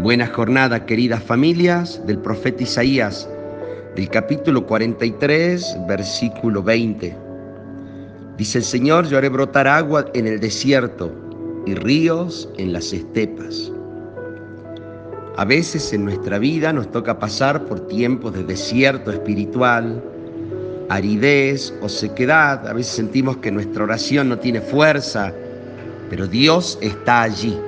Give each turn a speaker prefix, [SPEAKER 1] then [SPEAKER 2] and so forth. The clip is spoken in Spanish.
[SPEAKER 1] Buena jornada, queridas familias, del profeta Isaías, del capítulo 43, versículo 20. Dice el Señor, yo haré brotar agua en el desierto y ríos en las estepas. A veces en nuestra vida nos toca pasar por tiempos de desierto espiritual, aridez o sequedad. A veces sentimos que nuestra oración no tiene fuerza, pero Dios está allí